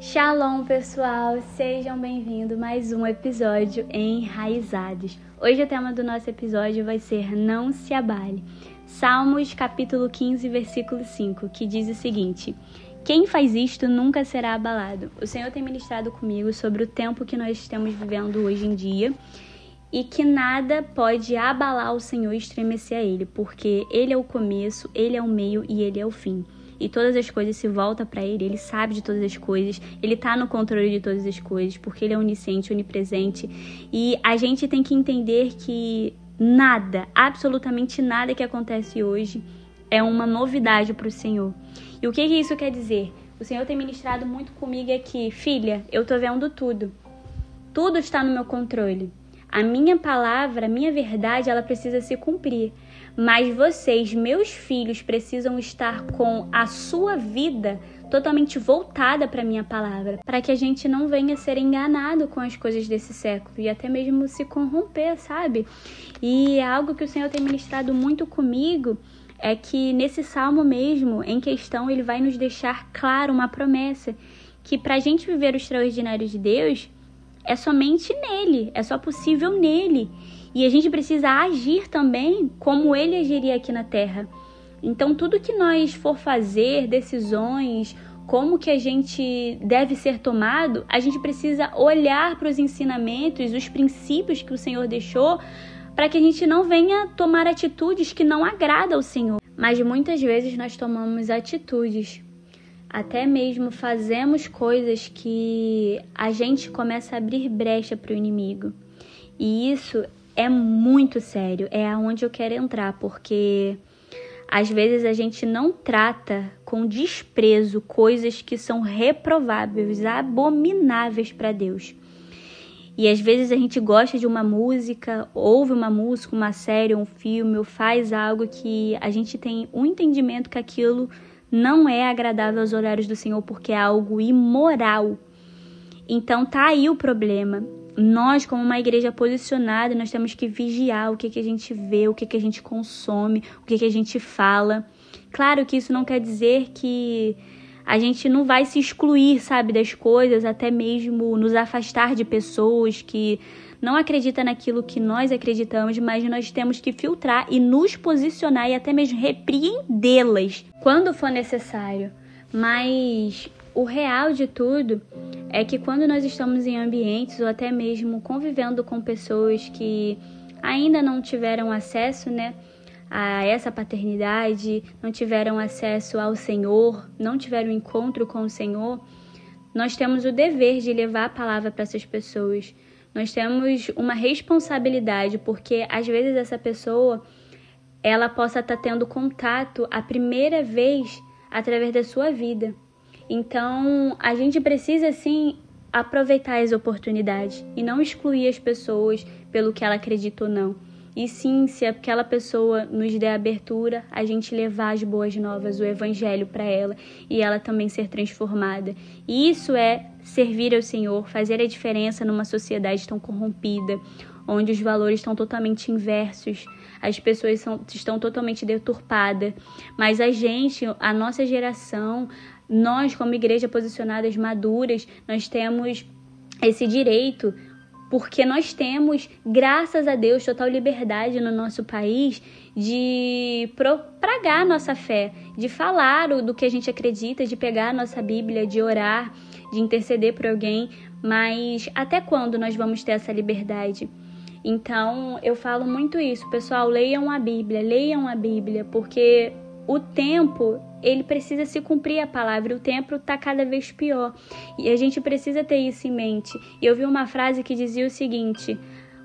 Shalom, pessoal! Sejam bem-vindos a mais um episódio Enraizados. Hoje o tema do nosso episódio vai ser Não se abale. Salmos, capítulo 15, versículo 5, que diz o seguinte: Quem faz isto nunca será abalado. O Senhor tem ministrado comigo sobre o tempo que nós estamos vivendo hoje em dia e que nada pode abalar o Senhor e estremecer a Ele, porque Ele é o começo, Ele é o meio e Ele é o fim e todas as coisas se voltam para ele, ele sabe de todas as coisas, ele tá no controle de todas as coisas, porque ele é onisciente, onipresente. E a gente tem que entender que nada, absolutamente nada que acontece hoje é uma novidade para o Senhor. E o que, que isso quer dizer? O Senhor tem ministrado muito comigo aqui, filha, eu tô vendo tudo. Tudo está no meu controle. A minha palavra, a minha verdade, ela precisa se cumprir. Mas vocês, meus filhos, precisam estar com a sua vida totalmente voltada para a minha palavra, para que a gente não venha ser enganado com as coisas desse século e até mesmo se corromper, sabe? E algo que o Senhor tem ministrado muito comigo é que nesse salmo mesmo, em questão, ele vai nos deixar claro uma promessa que para a gente viver o extraordinário de Deus, é somente nele, é só possível nele. E a gente precisa agir também como ele agiria aqui na Terra. Então, tudo que nós for fazer, decisões, como que a gente deve ser tomado, a gente precisa olhar para os ensinamentos, os princípios que o Senhor deixou, para que a gente não venha tomar atitudes que não agradam ao Senhor. Mas muitas vezes nós tomamos atitudes até mesmo fazemos coisas que a gente começa a abrir brecha para o inimigo. E isso é muito sério, é aonde eu quero entrar, porque às vezes a gente não trata com desprezo coisas que são reprováveis, abomináveis para Deus. E às vezes a gente gosta de uma música, ouve uma música, uma série, um filme, ou faz algo que a gente tem um entendimento que aquilo não é agradável aos olhares do Senhor porque é algo imoral. Então tá aí o problema. Nós, como uma igreja posicionada, nós temos que vigiar o que, que a gente vê, o que, que a gente consome, o que, que a gente fala. Claro que isso não quer dizer que a gente não vai se excluir, sabe, das coisas, até mesmo nos afastar de pessoas que não acredita naquilo que nós acreditamos, mas nós temos que filtrar e nos posicionar e até mesmo repreendê-las quando for necessário. Mas o real de tudo é que quando nós estamos em ambientes ou até mesmo convivendo com pessoas que ainda não tiveram acesso, né, a essa paternidade, não tiveram acesso ao Senhor, não tiveram encontro com o Senhor, nós temos o dever de levar a palavra para essas pessoas. Nós temos uma responsabilidade, porque às vezes essa pessoa ela possa estar tá tendo contato a primeira vez através da sua vida. Então, a gente precisa sim aproveitar as oportunidades e não excluir as pessoas pelo que ela acredita ou não. E sim, se aquela pessoa nos der abertura, a gente levar as boas novas, o evangelho para ela e ela também ser transformada. E isso é servir ao Senhor, fazer a diferença numa sociedade tão corrompida, onde os valores estão totalmente inversos, as pessoas são, estão totalmente deturpadas. Mas a gente, a nossa geração, nós como igreja posicionadas maduras, nós temos esse direito porque nós temos, graças a Deus, total liberdade no nosso país de propagar nossa fé, de falar do que a gente acredita, de pegar a nossa Bíblia, de orar, de interceder por alguém, mas até quando nós vamos ter essa liberdade? Então, eu falo muito isso, pessoal, leiam a Bíblia, leiam a Bíblia, porque o tempo ele precisa se cumprir a palavra, o tempo está cada vez pior e a gente precisa ter isso em mente. E eu vi uma frase que dizia o seguinte: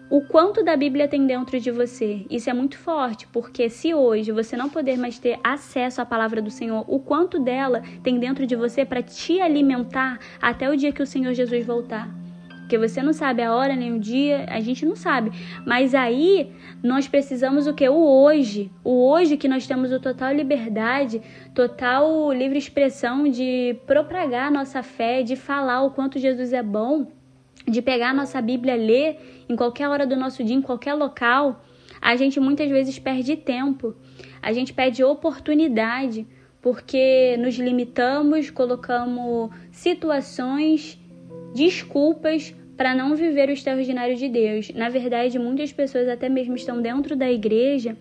o quanto da Bíblia tem dentro de você. Isso é muito forte, porque se hoje você não puder mais ter acesso à palavra do Senhor, o quanto dela tem dentro de você para te alimentar até o dia que o Senhor Jesus voltar porque você não sabe a hora nem o dia, a gente não sabe. Mas aí nós precisamos o que? O hoje. O hoje que nós temos o total liberdade, total livre expressão de propagar a nossa fé, de falar o quanto Jesus é bom, de pegar a nossa Bíblia, ler em qualquer hora do nosso dia, em qualquer local. A gente muitas vezes perde tempo, a gente perde oportunidade porque nos limitamos, colocamos situações, desculpas para não viver o extraordinário de Deus. Na verdade, muitas pessoas até mesmo estão dentro da igreja,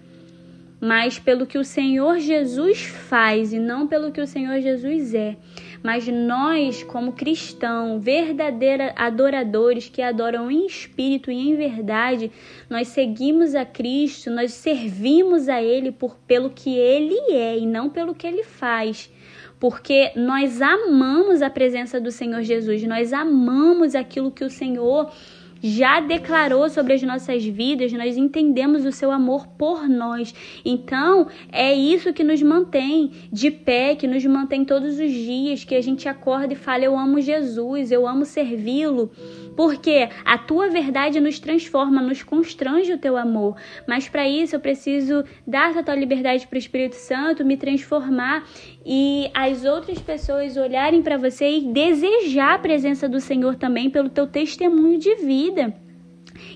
mas pelo que o Senhor Jesus faz e não pelo que o Senhor Jesus é. Mas nós, como cristãos, verdadeiros adoradores que adoram em espírito e em verdade, nós seguimos a Cristo, nós servimos a Ele por pelo que Ele é e não pelo que Ele faz porque nós amamos a presença do Senhor Jesus, nós amamos aquilo que o Senhor já declarou sobre as nossas vidas, nós entendemos o seu amor por nós. Então, é isso que nos mantém de pé, que nos mantém todos os dias, que a gente acorda e fala: Eu amo Jesus, eu amo servi-lo. Porque a tua verdade nos transforma, nos constrange o teu amor. Mas para isso eu preciso dar total liberdade para o Espírito Santo me transformar e as outras pessoas olharem para você e desejar a presença do Senhor também pelo teu testemunho de vida.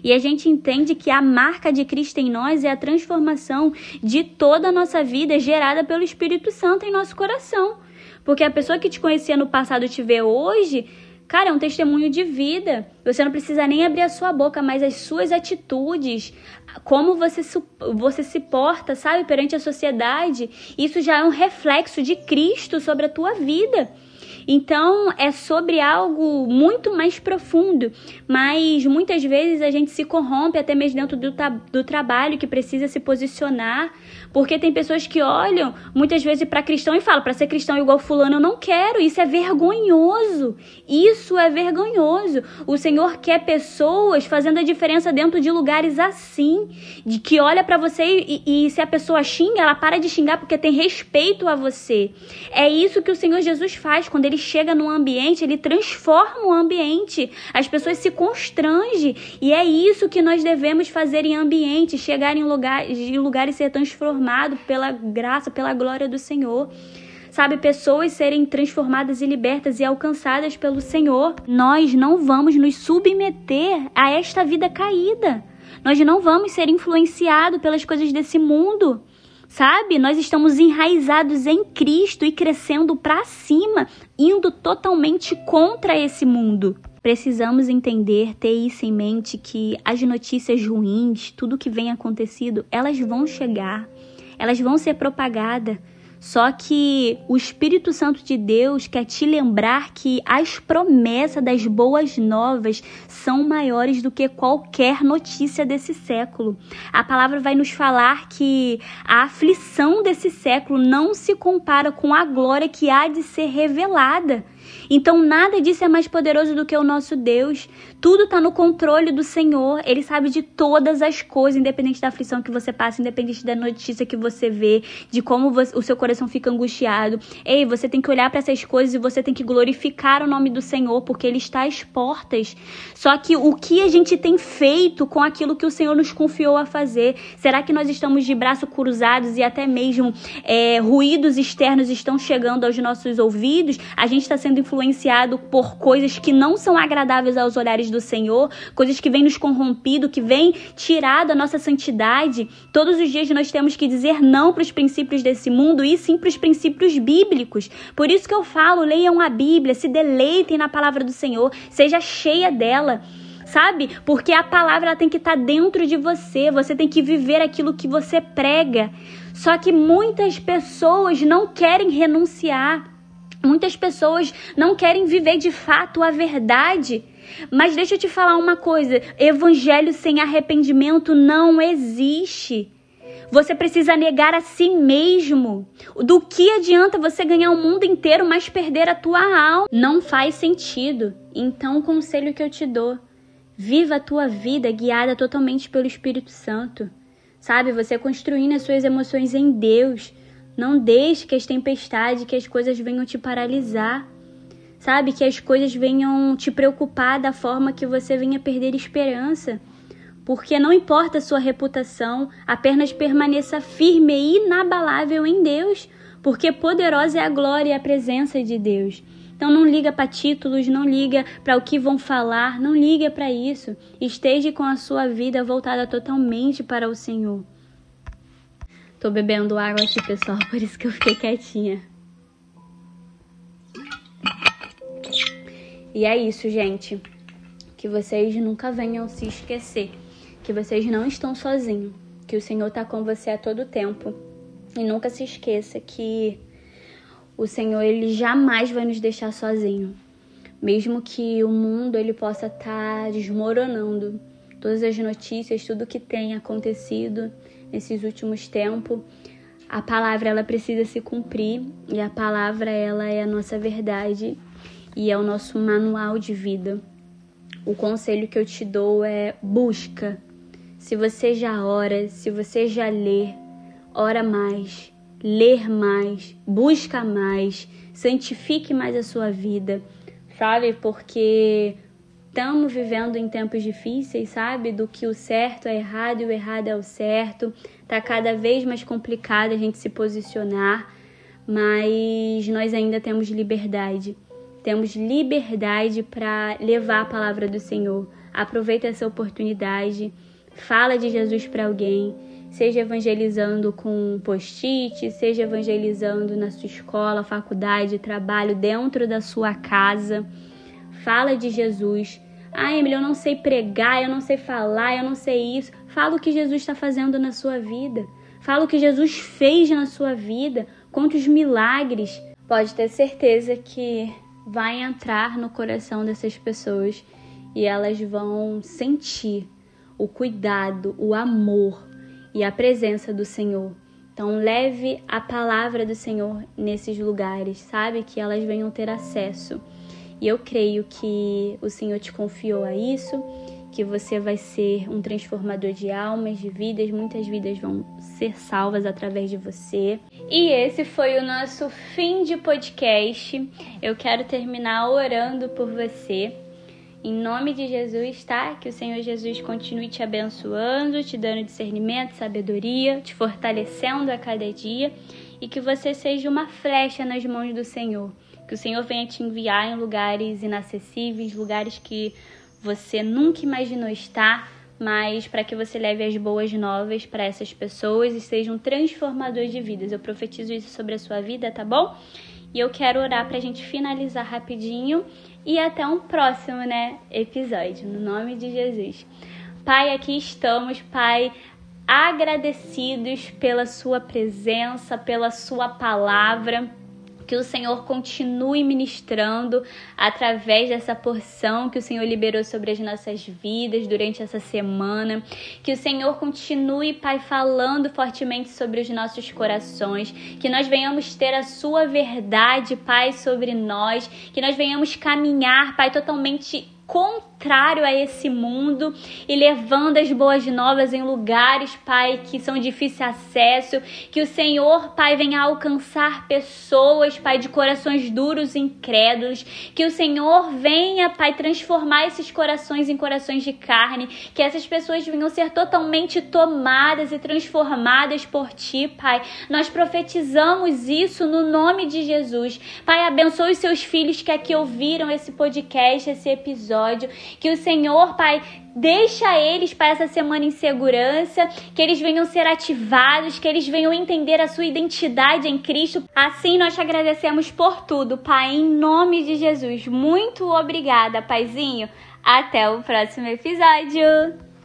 E a gente entende que a marca de Cristo em nós é a transformação de toda a nossa vida gerada pelo Espírito Santo em nosso coração. Porque a pessoa que te conhecia no passado te vê hoje, Cara, é um testemunho de vida. Você não precisa nem abrir a sua boca, mas as suas atitudes, como você, você se porta, sabe, perante a sociedade, isso já é um reflexo de Cristo sobre a tua vida. Então é sobre algo muito mais profundo, mas muitas vezes a gente se corrompe até mesmo dentro do, do trabalho que precisa se posicionar, porque tem pessoas que olham muitas vezes para cristão e falam: para ser cristão igual Fulano eu não quero, isso é vergonhoso. Isso é vergonhoso. O Senhor quer pessoas fazendo a diferença dentro de lugares assim, de que olha para você e, e se a pessoa xinga, ela para de xingar porque tem respeito a você. É isso que o Senhor Jesus faz quando ele ele chega no ambiente, ele transforma o ambiente. As pessoas se constrangem. E é isso que nós devemos fazer em ambiente, chegar em, lugar, em lugares ser transformado pela graça, pela glória do Senhor sabe, pessoas serem transformadas e libertas e alcançadas pelo Senhor. Nós não vamos nos submeter a esta vida caída. Nós não vamos ser influenciados pelas coisas desse mundo. Sabe? Nós estamos enraizados em Cristo e crescendo para cima, indo totalmente contra esse mundo. Precisamos entender, ter isso em mente que as notícias ruins, tudo que vem acontecido, elas vão chegar, elas vão ser propagadas só que o Espírito Santo de Deus quer te lembrar que as promessas das boas novas são maiores do que qualquer notícia desse século. A palavra vai nos falar que a aflição desse século não se compara com a glória que há de ser revelada. Então nada disso é mais poderoso do que o nosso Deus. Tudo está no controle do Senhor. Ele sabe de todas as coisas, independente da aflição que você passa, independente da notícia que você vê, de como você, o seu coração fica angustiado. Ei, você tem que olhar para essas coisas e você tem que glorificar o nome do Senhor, porque Ele está às portas. Só que o que a gente tem feito com aquilo que o Senhor nos confiou a fazer? Será que nós estamos de braços cruzados e até mesmo é, ruídos externos estão chegando aos nossos ouvidos? A gente está sendo sendo influenciado por coisas que não são agradáveis aos olhares do Senhor, coisas que vêm nos corrompido, que vêm tirar da nossa santidade. Todos os dias nós temos que dizer não para os princípios desse mundo e sim para os princípios bíblicos. Por isso que eu falo, leiam a Bíblia, se deleitem na palavra do Senhor, seja cheia dela sabe? Porque a palavra ela tem que estar tá dentro de você, você tem que viver aquilo que você prega. Só que muitas pessoas não querem renunciar. Muitas pessoas não querem viver de fato a verdade. Mas deixa eu te falar uma coisa: evangelho sem arrependimento não existe. Você precisa negar a si mesmo. Do que adianta você ganhar o mundo inteiro, mas perder a tua alma? Não faz sentido. Então, o conselho que eu te dou: viva a tua vida guiada totalmente pelo Espírito Santo. Sabe, você construindo as suas emoções em Deus não deixe que as tempestades, que as coisas venham te paralisar. Sabe? Que as coisas venham te preocupar da forma que você venha perder esperança. Porque não importa a sua reputação, apenas permaneça firme e inabalável em Deus, porque poderosa é a glória e a presença de Deus. Então não liga para títulos, não liga para o que vão falar, não liga para isso. Esteja com a sua vida voltada totalmente para o Senhor. Tô bebendo água aqui, pessoal, por isso que eu fiquei quietinha. E é isso, gente. Que vocês nunca venham se esquecer que vocês não estão sozinhos, que o Senhor está com você a todo tempo. E nunca se esqueça que o Senhor ele jamais vai nos deixar sozinho. Mesmo que o mundo ele possa estar tá desmoronando, todas as notícias, tudo que tem acontecido, nesses últimos tempos, a palavra ela precisa se cumprir e a palavra ela é a nossa verdade e é o nosso manual de vida. O conselho que eu te dou é busca. Se você já ora, se você já lê, ora mais, ler mais, busca mais, santifique mais a sua vida, sabe? Porque estamos vivendo em tempos difíceis, sabe? Do que o certo é errado e o errado é o certo. Tá cada vez mais complicado a gente se posicionar, mas nós ainda temos liberdade. Temos liberdade para levar a palavra do Senhor. Aproveita essa oportunidade, fala de Jesus para alguém, seja evangelizando com post-it, seja evangelizando na sua escola, faculdade, trabalho, dentro da sua casa. Fala de Jesus ah, Emily, eu não sei pregar, eu não sei falar, eu não sei isso. Fala o que Jesus está fazendo na sua vida. Fala o que Jesus fez na sua vida. Conte os milagres. Pode ter certeza que vai entrar no coração dessas pessoas e elas vão sentir o cuidado, o amor e a presença do Senhor. Então, leve a palavra do Senhor nesses lugares, sabe? Que elas venham ter acesso. E eu creio que o Senhor te confiou a isso, que você vai ser um transformador de almas, de vidas, muitas vidas vão ser salvas através de você. E esse foi o nosso fim de podcast. Eu quero terminar orando por você. Em nome de Jesus, tá? Que o Senhor Jesus continue te abençoando, te dando discernimento, sabedoria, te fortalecendo a cada dia e que você seja uma flecha nas mãos do Senhor que o Senhor venha te enviar em lugares inacessíveis, lugares que você nunca imaginou estar, mas para que você leve as boas novas para essas pessoas e seja um transformador de vidas. Eu profetizo isso sobre a sua vida, tá bom? E eu quero orar para a gente finalizar rapidinho e até um próximo, né, episódio, no nome de Jesus. Pai, aqui estamos, Pai, agradecidos pela sua presença, pela sua palavra que o Senhor continue ministrando através dessa porção que o Senhor liberou sobre as nossas vidas durante essa semana. Que o Senhor continue, Pai, falando fortemente sobre os nossos corações. Que nós venhamos ter a Sua verdade, Pai, sobre nós. Que nós venhamos caminhar, Pai, totalmente contrário a esse mundo e levando as boas novas em lugares, Pai, que são difíceis de acesso. Que o Senhor, Pai, venha alcançar pessoas, Pai, de corações duros e incrédulos. Que o Senhor venha, Pai, transformar esses corações em corações de carne. Que essas pessoas venham ser totalmente tomadas e transformadas por Ti, Pai. Nós profetizamos isso no nome de Jesus. Pai, abençoe os seus filhos que aqui ouviram esse podcast, esse episódio episódio. Que o Senhor, Pai, deixa eles para essa semana em segurança, que eles venham ser ativados, que eles venham entender a sua identidade em Cristo. Assim nós te agradecemos por tudo, Pai, em nome de Jesus. Muito obrigada, Paizinho. Até o próximo episódio.